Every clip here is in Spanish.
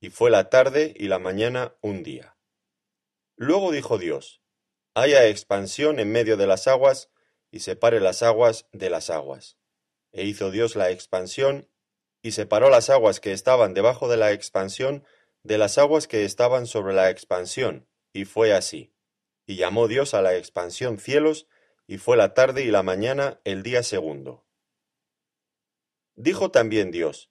Y fue la tarde y la mañana un día. Luego dijo Dios, haya expansión en medio de las aguas, y separe las aguas de las aguas. E hizo Dios la expansión, y separó las aguas que estaban debajo de la expansión de las aguas que estaban sobre la expansión, y fue así. Y llamó Dios a la expansión cielos, y fue la tarde y la mañana el día segundo. Dijo también Dios,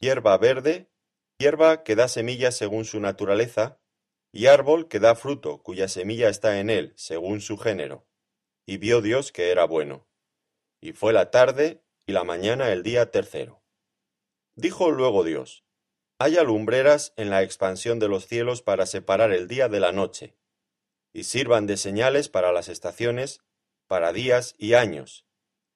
hierba verde, hierba que da semilla según su naturaleza, y árbol que da fruto, cuya semilla está en él, según su género. Y vio Dios que era bueno. Y fue la tarde y la mañana el día tercero. Dijo luego Dios, haya lumbreras en la expansión de los cielos para separar el día de la noche, y sirvan de señales para las estaciones, para días y años,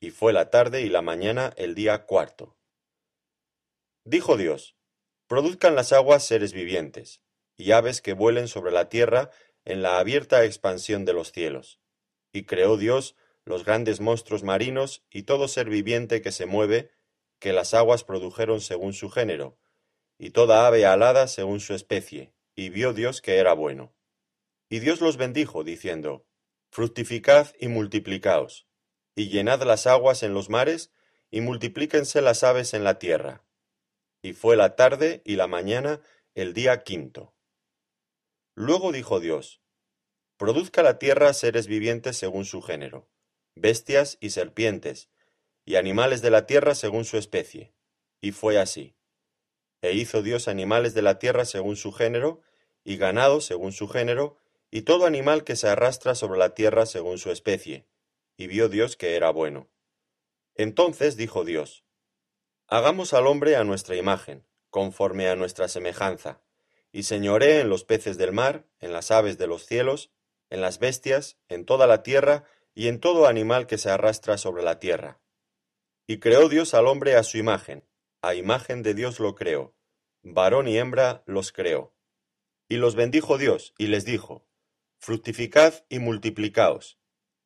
Y fue la tarde y la mañana el día cuarto. Dijo Dios, Produzcan las aguas seres vivientes, y aves que vuelen sobre la tierra en la abierta expansión de los cielos. Y creó Dios los grandes monstruos marinos y todo ser viviente que se mueve, que las aguas produjeron según su género, y toda ave alada según su especie, y vio Dios que era bueno. Y Dios los bendijo, diciendo, Fructificad y multiplicaos, y llenad las aguas en los mares, y multiplíquense las aves en la tierra. Y fue la tarde y la mañana el día quinto. Luego dijo Dios, Produzca la tierra seres vivientes según su género, bestias y serpientes, y animales de la tierra según su especie. Y fue así. E hizo Dios animales de la tierra según su género, y ganado según su género, y todo animal que se arrastra sobre la tierra según su especie, y vio Dios que era bueno. Entonces dijo Dios, Hagamos al hombre a nuestra imagen, conforme a nuestra semejanza, y señoree en los peces del mar, en las aves de los cielos, en las bestias, en toda la tierra, y en todo animal que se arrastra sobre la tierra. Y creó Dios al hombre a su imagen, a imagen de Dios lo creó, varón y hembra los creó. Y los bendijo Dios, y les dijo, Fructificad y multiplicaos,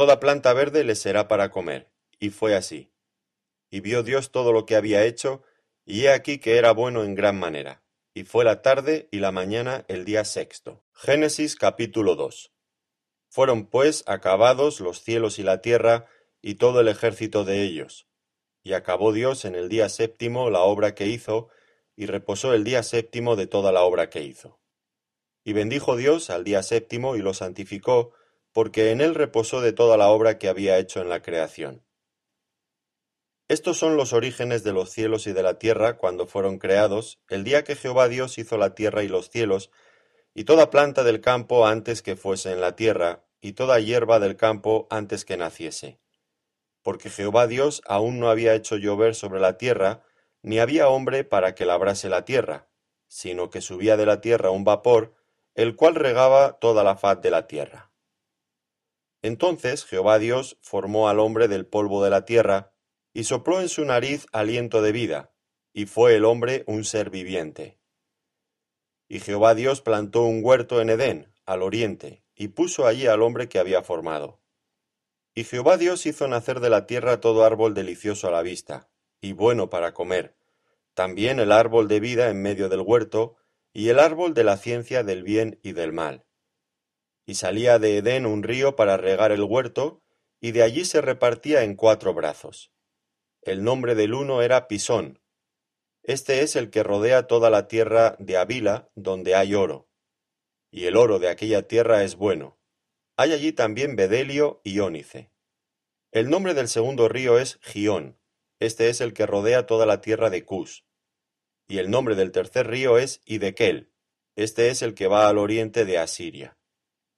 Toda planta verde les será para comer. Y fue así. Y vio Dios todo lo que había hecho, y he aquí que era bueno en gran manera. Y fue la tarde y la mañana el día sexto. Génesis capítulo 2. Fueron pues acabados los cielos y la tierra, y todo el ejército de ellos. Y acabó Dios en el día séptimo la obra que hizo, y reposó el día séptimo de toda la obra que hizo. Y bendijo Dios al día séptimo y lo santificó, porque en él reposó de toda la obra que había hecho en la creación. Estos son los orígenes de los cielos y de la tierra cuando fueron creados, el día que Jehová Dios hizo la tierra y los cielos, y toda planta del campo antes que fuese en la tierra, y toda hierba del campo antes que naciese. Porque Jehová Dios aún no había hecho llover sobre la tierra, ni había hombre para que labrase la tierra, sino que subía de la tierra un vapor, el cual regaba toda la faz de la tierra. Entonces Jehová Dios formó al hombre del polvo de la tierra, y sopló en su nariz aliento de vida, y fue el hombre un ser viviente. Y Jehová Dios plantó un huerto en Edén, al oriente, y puso allí al hombre que había formado. Y Jehová Dios hizo nacer de la tierra todo árbol delicioso a la vista, y bueno para comer, también el árbol de vida en medio del huerto, y el árbol de la ciencia del bien y del mal. Y salía de Edén un río para regar el huerto, y de allí se repartía en cuatro brazos. El nombre del uno era Pisón. Este es el que rodea toda la tierra de Avila, donde hay oro. Y el oro de aquella tierra es bueno. Hay allí también bedelio y ónice. El nombre del segundo río es Gión. Este es el que rodea toda la tierra de Cus. Y el nombre del tercer río es Idekel. Este es el que va al oriente de Asiria.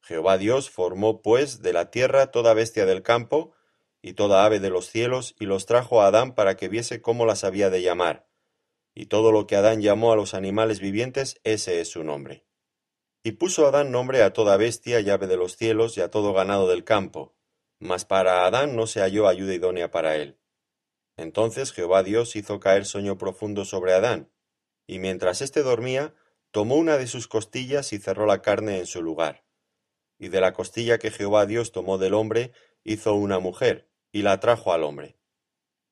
Jehová Dios formó pues de la tierra toda bestia del campo, y toda ave de los cielos, y los trajo a Adán para que viese cómo las había de llamar. Y todo lo que Adán llamó a los animales vivientes, ese es su nombre. Y puso Adán nombre a toda bestia y ave de los cielos y a todo ganado del campo, mas para Adán no se halló ayuda idónea para él. Entonces Jehová Dios hizo caer sueño profundo sobre Adán, y mientras éste dormía, tomó una de sus costillas y cerró la carne en su lugar. Y de la costilla que Jehová Dios tomó del hombre, hizo una mujer, y la trajo al hombre.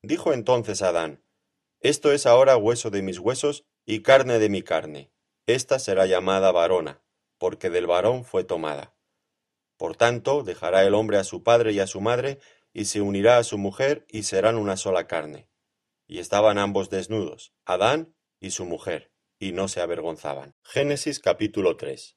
Dijo entonces Adán, Esto es ahora hueso de mis huesos y carne de mi carne. Esta será llamada varona, porque del varón fue tomada. Por tanto, dejará el hombre a su padre y a su madre, y se unirá a su mujer y serán una sola carne. Y estaban ambos desnudos, Adán y su mujer, y no se avergonzaban. Génesis capítulo 3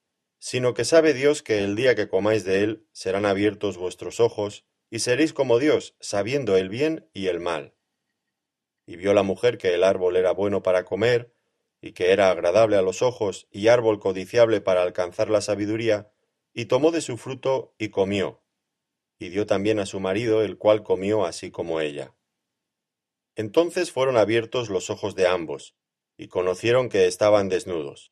sino que sabe Dios que el día que comáis de él serán abiertos vuestros ojos, y seréis como Dios, sabiendo el bien y el mal. Y vio la mujer que el árbol era bueno para comer, y que era agradable a los ojos, y árbol codiciable para alcanzar la sabiduría, y tomó de su fruto y comió, y dio también a su marido, el cual comió así como ella. Entonces fueron abiertos los ojos de ambos, y conocieron que estaban desnudos.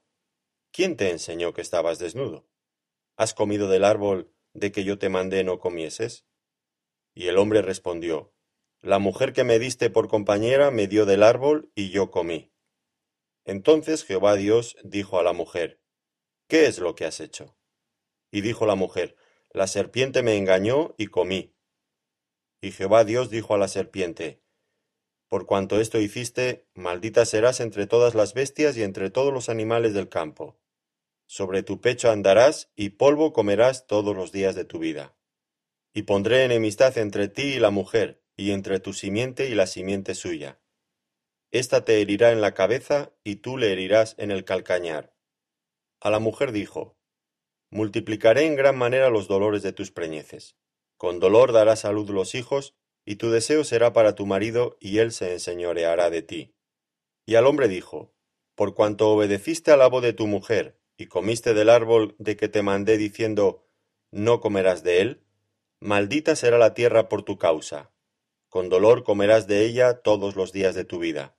¿Quién te enseñó que estabas desnudo? ¿Has comido del árbol de que yo te mandé no comieses? Y el hombre respondió, La mujer que me diste por compañera me dio del árbol y yo comí. Entonces Jehová Dios dijo a la mujer, ¿Qué es lo que has hecho? Y dijo la mujer, La serpiente me engañó y comí. Y Jehová Dios dijo a la serpiente, Por cuanto esto hiciste, maldita serás entre todas las bestias y entre todos los animales del campo. Sobre tu pecho andarás y polvo comerás todos los días de tu vida. Y pondré enemistad entre ti y la mujer, y entre tu simiente y la simiente suya. Esta te herirá en la cabeza, y tú le herirás en el calcañar. A la mujer dijo, multiplicaré en gran manera los dolores de tus preñeces. Con dolor darás a luz los hijos, y tu deseo será para tu marido, y él se enseñoreará de ti. Y al hombre dijo, Por cuanto obedeciste al la voz de tu mujer, y comiste del árbol de que te mandé diciendo, No comerás de él, maldita será la tierra por tu causa. Con dolor comerás de ella todos los días de tu vida.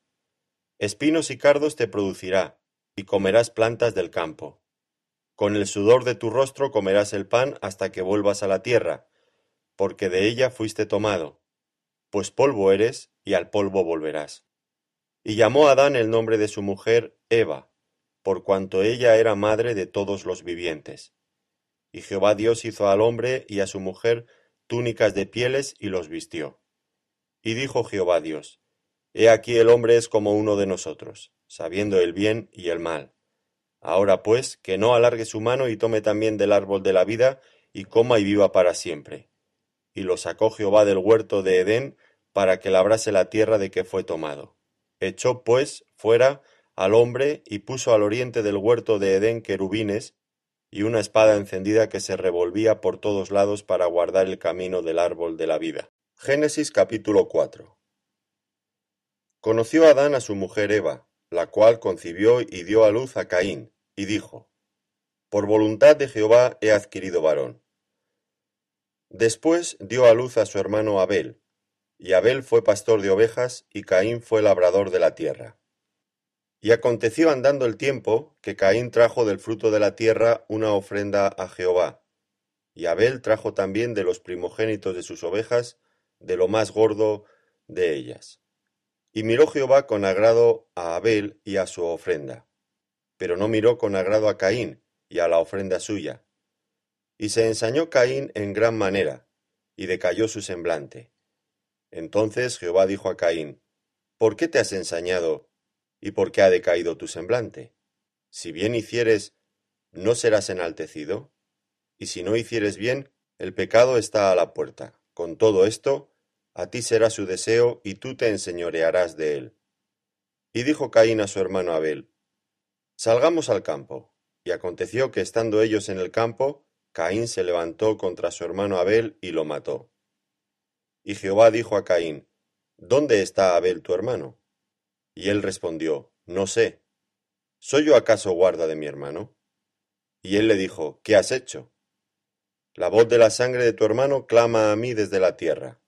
Espinos y cardos te producirá, y comerás plantas del campo. Con el sudor de tu rostro comerás el pan hasta que vuelvas a la tierra, porque de ella fuiste tomado, pues polvo eres y al polvo volverás. Y llamó Adán el nombre de su mujer Eva, por cuanto ella era madre de todos los vivientes. Y Jehová Dios hizo al hombre y a su mujer túnicas de pieles y los vistió. Y dijo Jehová Dios, He aquí el hombre es como uno de nosotros, sabiendo el bien y el mal. Ahora pues, que no alargue su mano y tome también del árbol de la vida, y coma y viva para siempre. Y lo sacó Jehová del huerto de Edén, para que labrase la tierra de que fue tomado. Echó pues fuera al hombre, y puso al oriente del huerto de Edén querubines, y una espada encendida que se revolvía por todos lados para guardar el camino del árbol de la vida. Génesis capítulo 4 Conoció Adán a su mujer Eva, la cual concibió y dio a luz a Caín, y dijo, Por voluntad de Jehová he adquirido varón. Después dio a luz a su hermano Abel, y Abel fue pastor de ovejas, y Caín fue labrador de la tierra. Y aconteció andando el tiempo, que Caín trajo del fruto de la tierra una ofrenda a Jehová, y Abel trajo también de los primogénitos de sus ovejas, de lo más gordo de ellas. Y miró Jehová con agrado a Abel y a su ofrenda, pero no miró con agrado a Caín y a la ofrenda suya. Y se ensañó Caín en gran manera, y decayó su semblante. Entonces Jehová dijo a Caín, ¿Por qué te has ensañado, y por qué ha decaído tu semblante? Si bien hicieres, ¿no serás enaltecido? Y si no hicieres bien, el pecado está a la puerta. Con todo esto, a ti será su deseo, y tú te enseñorearás de él. Y dijo Caín a su hermano Abel, Salgamos al campo. Y aconteció que estando ellos en el campo, Caín se levantó contra su hermano Abel y lo mató. Y Jehová dijo a Caín, ¿Dónde está Abel tu hermano? Y él respondió, No sé. ¿Soy yo acaso guarda de mi hermano? Y él le dijo, ¿Qué has hecho? La voz de la sangre de tu hermano clama a mí desde la tierra.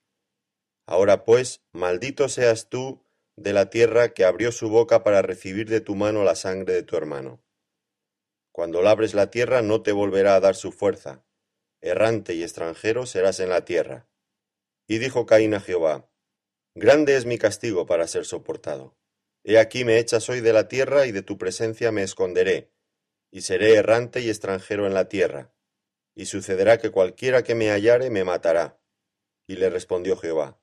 Ahora pues, maldito seas tú de la tierra que abrió su boca para recibir de tu mano la sangre de tu hermano. Cuando labres la tierra no te volverá a dar su fuerza. Errante y extranjero serás en la tierra. Y dijo Caín a Jehová, Grande es mi castigo para ser soportado. He aquí me echas hoy de la tierra y de tu presencia me esconderé, y seré errante y extranjero en la tierra. Y sucederá que cualquiera que me hallare me matará. Y le respondió Jehová,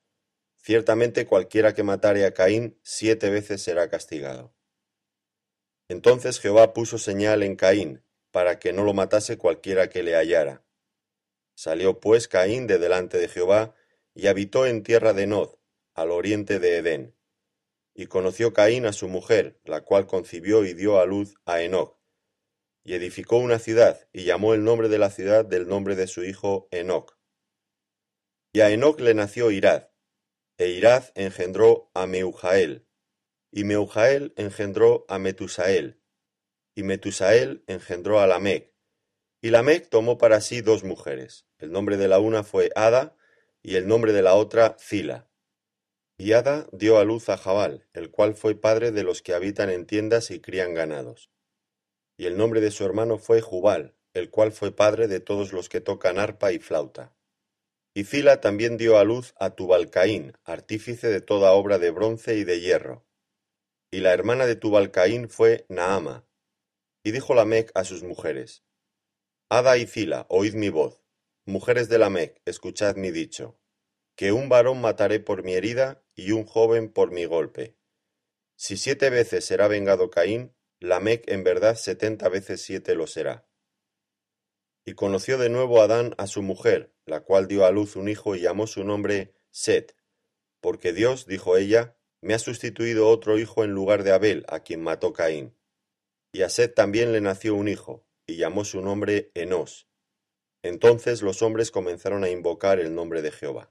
Ciertamente cualquiera que matare a Caín siete veces será castigado. Entonces Jehová puso señal en Caín, para que no lo matase cualquiera que le hallara. Salió pues Caín de delante de Jehová, y habitó en tierra de Nod, al oriente de Edén. Y conoció Caín a su mujer, la cual concibió y dio a luz a Enoc. Y edificó una ciudad, y llamó el nombre de la ciudad del nombre de su hijo Enoc. Y a Enoc le nació Irad, e Irad engendró a Meujael, y Meujael engendró a Metusael, y Metusael engendró a Lamec, y Lamec tomó para sí dos mujeres, el nombre de la una fue Ada, y el nombre de la otra Zila. Y Ada dio a luz a Jabal, el cual fue padre de los que habitan en tiendas y crían ganados. Y el nombre de su hermano fue Jubal, el cual fue padre de todos los que tocan arpa y flauta. Y Zila también dio a luz a Tubalcaín, artífice de toda obra de bronce y de hierro. Y la hermana de Tubalcaín fue Naama. Y dijo Lamec a sus mujeres, Ada y Zila, oíd mi voz. Mujeres de Lamec, escuchad mi dicho. Que un varón mataré por mi herida y un joven por mi golpe. Si siete veces será vengado Caín, Lamec en verdad setenta veces siete lo será. Y conoció de nuevo Adán a su mujer, la cual dio a luz un hijo y llamó su nombre Set, porque Dios, dijo ella, me ha sustituido otro hijo en lugar de Abel, a quien mató Caín. Y a Set también le nació un hijo, y llamó su nombre Enos. Entonces los hombres comenzaron a invocar el nombre de Jehová.